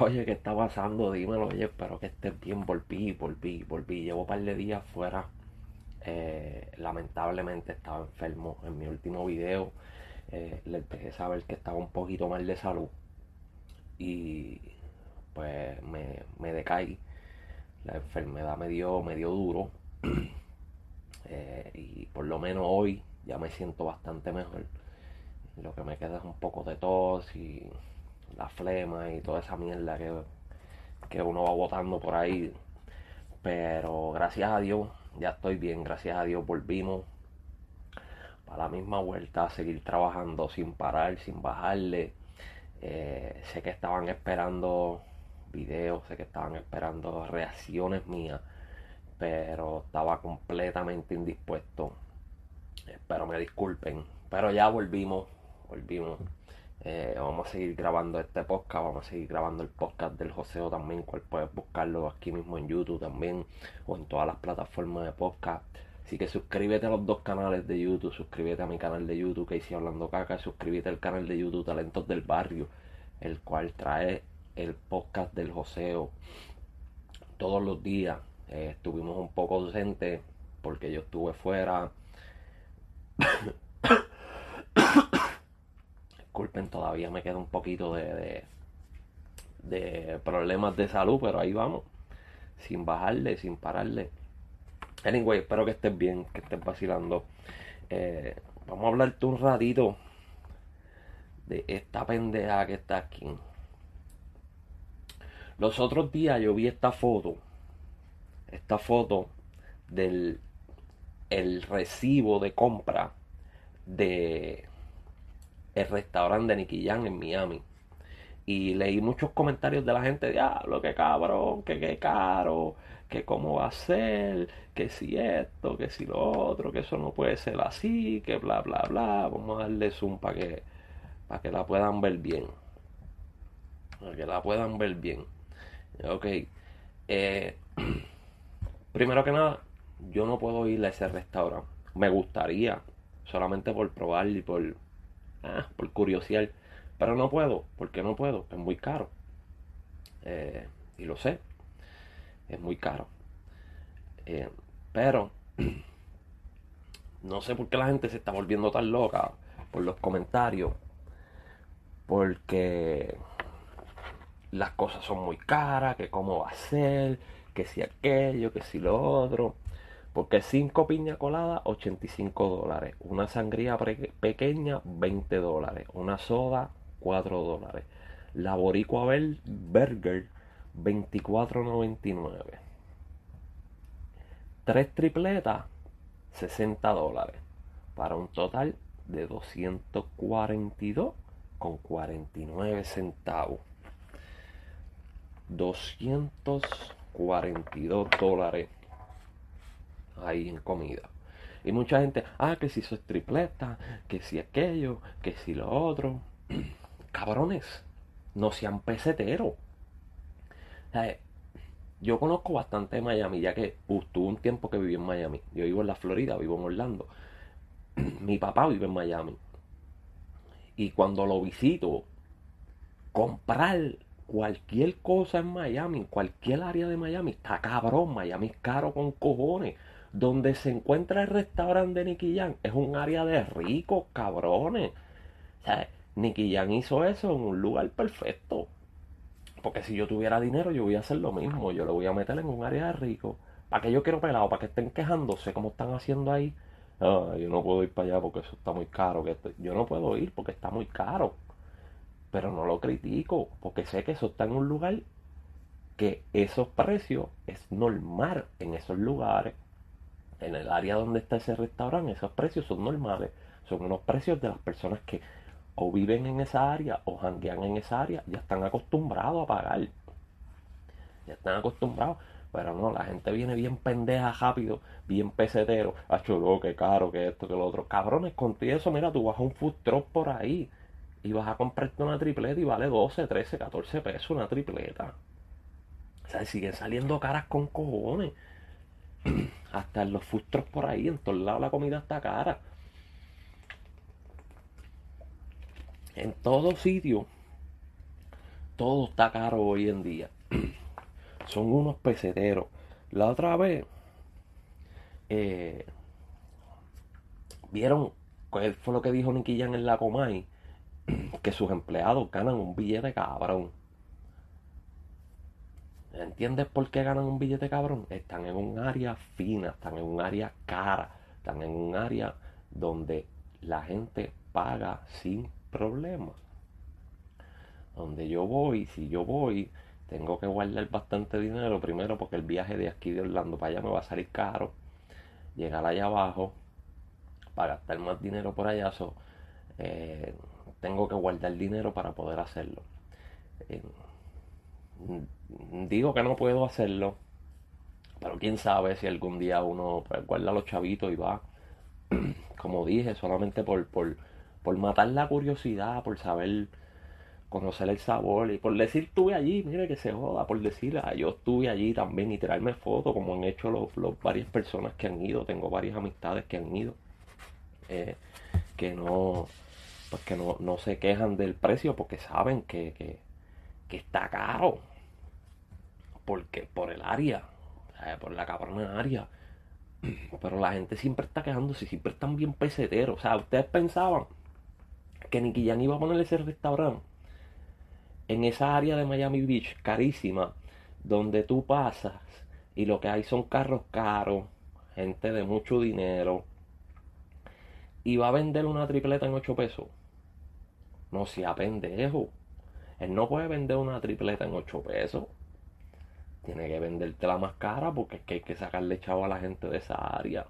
Oye, ¿qué está pasando? Dímelo, oye, espero que estés bien. Volví, volví, volví. Llevo un par de días fuera. Eh, lamentablemente estaba enfermo en mi último video. Eh, les dejé saber que estaba un poquito mal de salud. Y pues me, me decaí. La enfermedad me dio, me dio duro. Eh, y por lo menos hoy ya me siento bastante mejor. Lo que me queda es un poco de tos y la flema y toda esa mierda que, que uno va botando por ahí. Pero gracias a Dios, ya estoy bien, gracias a Dios volvimos para la misma vuelta a seguir trabajando sin parar, sin bajarle. Eh, sé que estaban esperando videos, sé que estaban esperando reacciones mías, pero estaba completamente indispuesto. Espero me disculpen, pero ya volvimos, volvimos. Eh, vamos a seguir grabando este podcast, vamos a seguir grabando el podcast del Joseo también, cual puedes buscarlo aquí mismo en YouTube también o en todas las plataformas de podcast. Así que suscríbete a los dos canales de YouTube, suscríbete a mi canal de YouTube que hice hablando caca, suscríbete al canal de YouTube Talentos del Barrio, el cual trae el podcast del Joseo todos los días. Eh, estuvimos un poco ausentes porque yo estuve fuera. Disculpen, todavía me queda un poquito de, de, problemas de salud, pero ahí vamos. Sin bajarle, sin pararle. Anyway, espero que estés bien, que estés vacilando. Eh, vamos a hablarte un ratito de esta pendeja que está aquí. Los otros días yo vi esta foto. Esta foto del el recibo de compra de el restaurante de Nicky Jam en Miami. Y leí muchos comentarios de la gente, diablo, que cabrón, que qué caro, que cómo va a ser, que si esto, que si lo otro, que eso no puede ser así, que bla, bla, bla. Vamos a darle zoom para que, para que la puedan ver bien. Para que la puedan ver bien. Ok. Eh, primero que nada, yo no puedo ir a ese restaurante. Me gustaría, solamente por probar y por ah, por curiosidad. Pero no puedo, porque no puedo, es muy caro. Eh, y lo sé, es muy caro. Eh, pero no sé por qué la gente se está volviendo tan loca por los comentarios. Porque las cosas son muy caras, que cómo va a ser, que si aquello, que si lo otro. Porque 5 piña colada, 85 dólares. Una sangría pequeña, 20 dólares. Una soda, 4 dólares. La boricua burger, 24.99. Tres tripletas, 60 dólares. Para un total de 242 con 49 centavos. 242 dólares ahí en comida. Y mucha gente, ah, que si eso es tripleta, que si aquello, que si lo otro. Cabrones, no sean peseteros. yo conozco bastante Miami, ya que uh, tuve un tiempo que viví en Miami. Yo vivo en la Florida, vivo en Orlando. Mi papá vive en Miami. Y cuando lo visito, comprar cualquier cosa en Miami, en cualquier área de Miami, está cabrón. Miami es caro con cojones donde se encuentra el restaurante de Nicky Jan es un área de ricos, cabrones. O sea, hizo eso en un lugar perfecto. Porque si yo tuviera dinero, yo voy a hacer lo mismo. Yo lo voy a meter en un área de ricos. ¿Para que yo quiero pelado? ¿Para que estén quejándose como están haciendo ahí? Ah, yo no puedo ir para allá porque eso está muy caro. Que yo no puedo ir porque está muy caro. Pero no lo critico porque sé que eso está en un lugar que esos precios es normal en esos lugares en el área donde está ese restaurante, esos precios son normales. Son unos precios de las personas que o viven en esa área o janguean en esa área, ya están acostumbrados a pagar. Ya están acostumbrados. Pero no, la gente viene bien pendeja rápido, bien pesetero. a chulo, que caro, que esto, que lo otro. Cabrones, contigo eso, mira, tú vas a un food truck por ahí y vas a comprarte una tripleta y vale 12, 13, 14 pesos una tripleta. O sea, siguen saliendo caras con cojones. Hasta en los fustros por ahí, en todos lados la comida está cara. En todo sitio todo está caro hoy en día. Son unos peseteros. La otra vez, eh, vieron cuál fue lo que dijo Nicky Jan en la Comay, que sus empleados ganan un billete cabrón. ¿Entiendes por qué ganan un billete cabrón? Están en un área fina, están en un área cara, están en un área donde la gente paga sin problema. Donde yo voy, si yo voy, tengo que guardar bastante dinero. Primero porque el viaje de aquí de Orlando para allá me va a salir caro. Llegar allá abajo para gastar más dinero por allá. Eh, tengo que guardar dinero para poder hacerlo. Digo que no puedo hacerlo. Pero quién sabe si algún día uno guarda los chavitos y va. Como dije, solamente por, por, por matar la curiosidad, por saber conocer el sabor y por decir estuve allí, mire que se joda, por decir ah, yo estuve allí también y tirarme fotos como han hecho los, varias personas que han ido, tengo varias amistades que han ido, eh, que no, pues que no, no, se quejan del precio porque saben que, que está caro, porque por el área, por la cabrona área. Pero la gente siempre está quejándose, siempre están bien peseteros. O sea, ustedes pensaban que Nicky Jan iba a poner ese restaurante en esa área de Miami Beach carísima, donde tú pasas y lo que hay son carros caros, gente de mucho dinero, y va a vender una tripleta en 8 pesos. No sea pendejo. Él no puede vender una tripleta en 8 pesos. Tiene que venderte la más cara porque es que hay que sacarle chavo a la gente de esa área.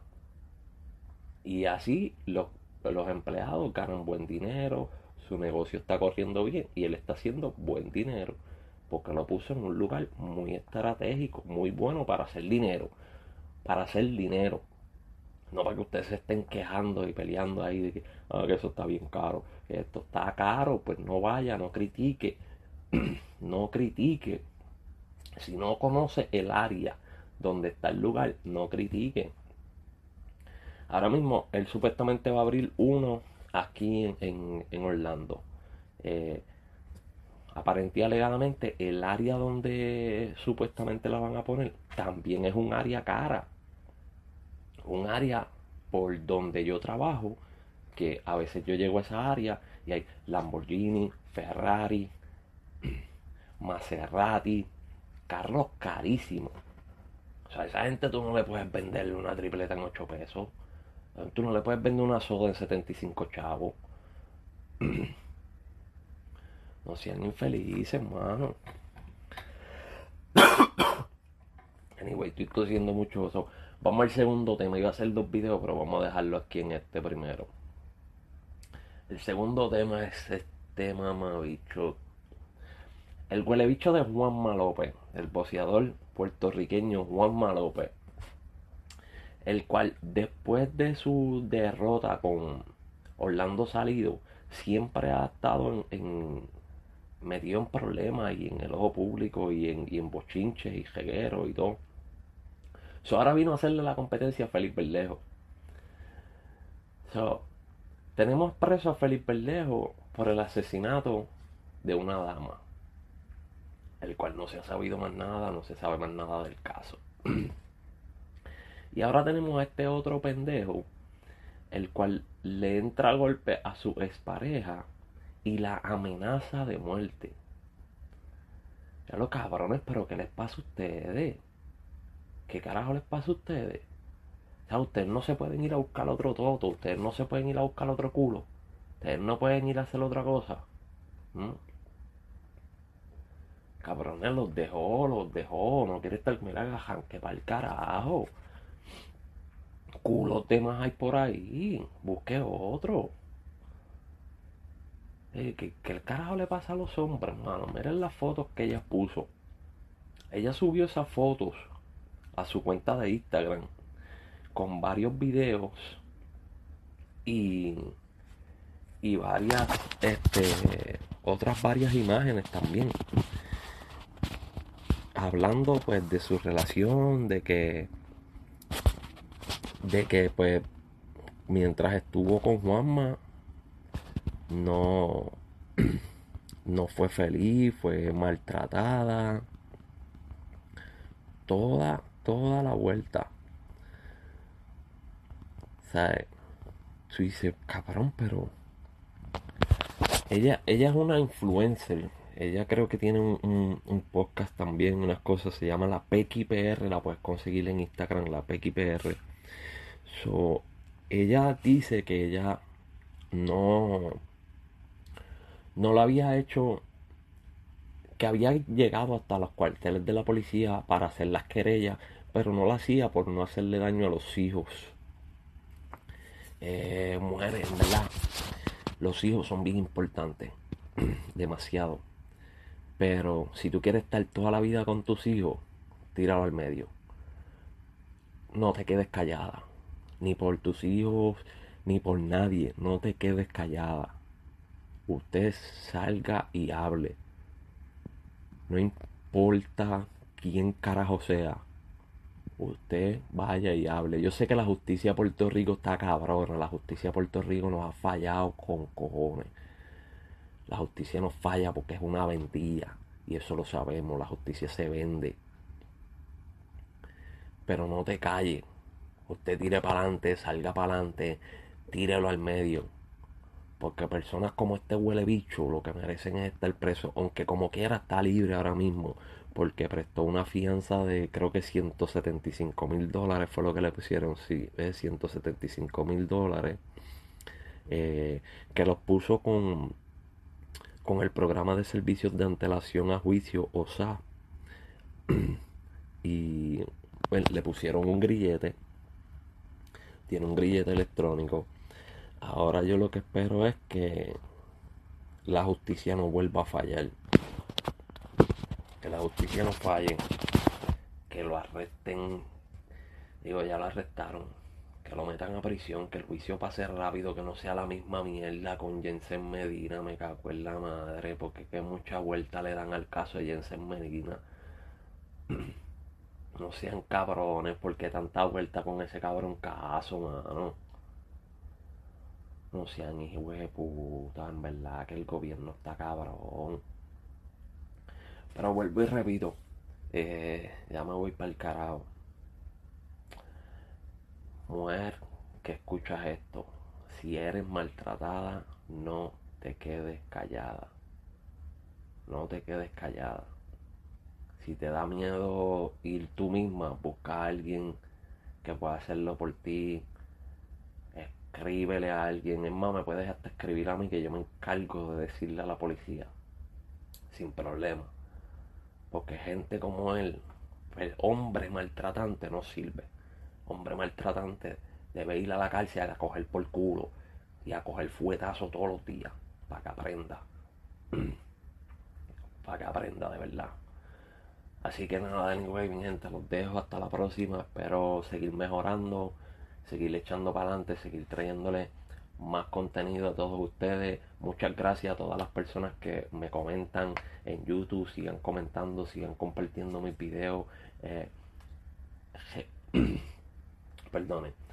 Y así los, los empleados ganan buen dinero, su negocio está corriendo bien y él está haciendo buen dinero porque lo puso en un lugar muy estratégico, muy bueno para hacer dinero, para hacer dinero. No para que ustedes se estén quejando y peleando ahí de que, ah, que eso está bien caro, que esto está caro, pues no vaya, no critique, no critique. Si no conoce el área donde está el lugar, no critique. Ahora mismo él supuestamente va a abrir uno aquí en, Orlando. Eh, alegadamente el área donde supuestamente la van a poner también es un área cara. Un área por donde yo trabajo, que a veces yo llego a esa área y hay Lamborghini, Ferrari, Maserati, carros carísimos. O sea, a esa gente tú no le puedes venderle una tripleta en 8 pesos. Tú no le puedes vender una soda en 75 chavos. no sean infelices, hermano. anyway, estoy tosiendo mucho eso. Vamos al segundo tema. Iba a hacer dos videos, pero vamos a dejarlo aquí en este primero. El segundo tema es este mamabicho. El huele bicho de Juanma López, el boceador puertorriqueño Juanma López el cual después de su derrota con Orlando Salido, siempre ha estado en, metido en problemas y en el ojo público y en, y en bochinches y regueros y todo. So, ahora vino a hacerle la competencia a Felipe Berlejo. So, tenemos preso a Felipe Berlejo por el asesinato de una dama, el cual no se ha sabido más nada, no se sabe más nada del caso. Y ahora tenemos a este otro pendejo, el cual le entra a golpe a su expareja y la amenaza de muerte. Ya los cabrones, pero ¿qué les pasa a ustedes? ¿Qué carajo les pasa a ustedes? O ustedes no se pueden ir a buscar otro toto, ustedes no se pueden ir a buscar otro culo, ustedes no pueden ir a hacer otra cosa. ¿Mm? Cabrones, los dejó, los dejó, no quiere estar, mira, que para el carajo culo temas hay por ahí. Busque otro. Eh, ¿qué, el carajo le pasa a los hombres, hermano? Miren las fotos que ella puso. Ella subió esas fotos a su cuenta de Instagram con varios videos y, y varias, este, otras varias imágenes también. Hablando pues de su relación, de que de que pues mientras estuvo con Juanma no no fue feliz, fue maltratada. Toda, toda la vuelta. ¿Sabes? Tú dices, cabrón, pero. Ella, ella es una influencer. Ella creo que tiene un, podcast también, unas cosas, se llama la PXPR, la puedes conseguir en Instagram, la PXPR. So, ella dice que ella no no lo había hecho, había llegado hasta los cuarteles de la policía para hacer las querellas, pero no lo hacía por no hacerle daño a los hijos. Eh, mujeres, ¿verdad? Los hijos son bien importantes, demasiado. Pero si tú quieres estar toda la vida con tus hijos, tíralo al medio. No te quedes callada. Ni por tus hijos, ni por nadie. No te quedes callada usted salga y hable. No importa quién carajo sea. Usted vaya y hable. Yo sé que la justicia de Puerto Rico está cabrona. La justicia de Puerto Rico nos ha fallado con cojones. La justicia nos falla porque es una vendilla. Y eso lo sabemos. La justicia se vende. Pero no te calles. Usted tire para adelante, salga para adelante, tírelo al medio. Porque personas como este huele bicho lo que merecen es estar preso. Aunque como quiera está libre ahora mismo. Porque prestó una fianza de creo que 175 mil dólares fue lo que le pusieron. Sí, es 175 mil dólares. Eh, que los puso con, con el programa de servicios de antelación a juicio, OSA. y pues, le pusieron un grillete. Tiene un grillete electrónico Ahora yo lo que espero es que la justicia no vuelva a fallar. Que la justicia no falle. Que lo arresten. Digo, ya lo arrestaron. Que lo metan a prisión. Que el juicio pase rápido. Que no sea la misma mierda con Jensen Medina. Me cago en la madre. Porque que mucha vuelta le dan al caso de Jensen Medina. No sean cabrones. Porque tanta vuelta con ese cabrón caso, mano. No sean hijos de puta, en verdad que el gobierno está cabrón. Pero vuelvo y repito, eh, ya me voy para el carajo. Mujer que escuchas esto, si eres maltratada, no te quedes callada. No te quedes callada. Si te da miedo ir tú misma, busca a alguien que pueda hacerlo por ti, escríbele a alguien. Es más, me puedes hasta escribir a mí que yo me encargo de decirle a la policía. Sin problema. Porque gente como él, el hombre maltratante no sirve. Hombre maltratante debe ir a la cárcel a coger por culo y a coger fuetazo todos los días para que aprenda. para que aprenda de verdad. Así que nada, anyway, mi gente, los dejo hasta la próxima. Espero seguir mejorando seguir echando para adelante, seguir trayéndole más contenido a todos ustedes. Muchas gracias a todas las personas que me comentan en YouTube, sigan comentando, sigan compartiendo mis videos. Eh,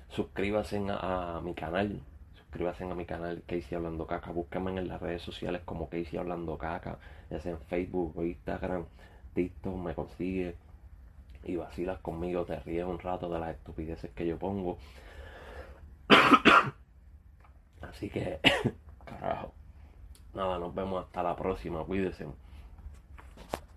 suscríbanse a, mi canal, suscríbanse a mi canal Casey Hablando Caca, búsquenme en las redes sociales como Casey Hablando Caca, ya sea en Facebook Instagram, TikTok me consigue y vacilas conmigo, te ríes un rato de las estupideces que yo pongo. Así que, carajo. Nada, nos vemos hasta la próxima. Cuídense.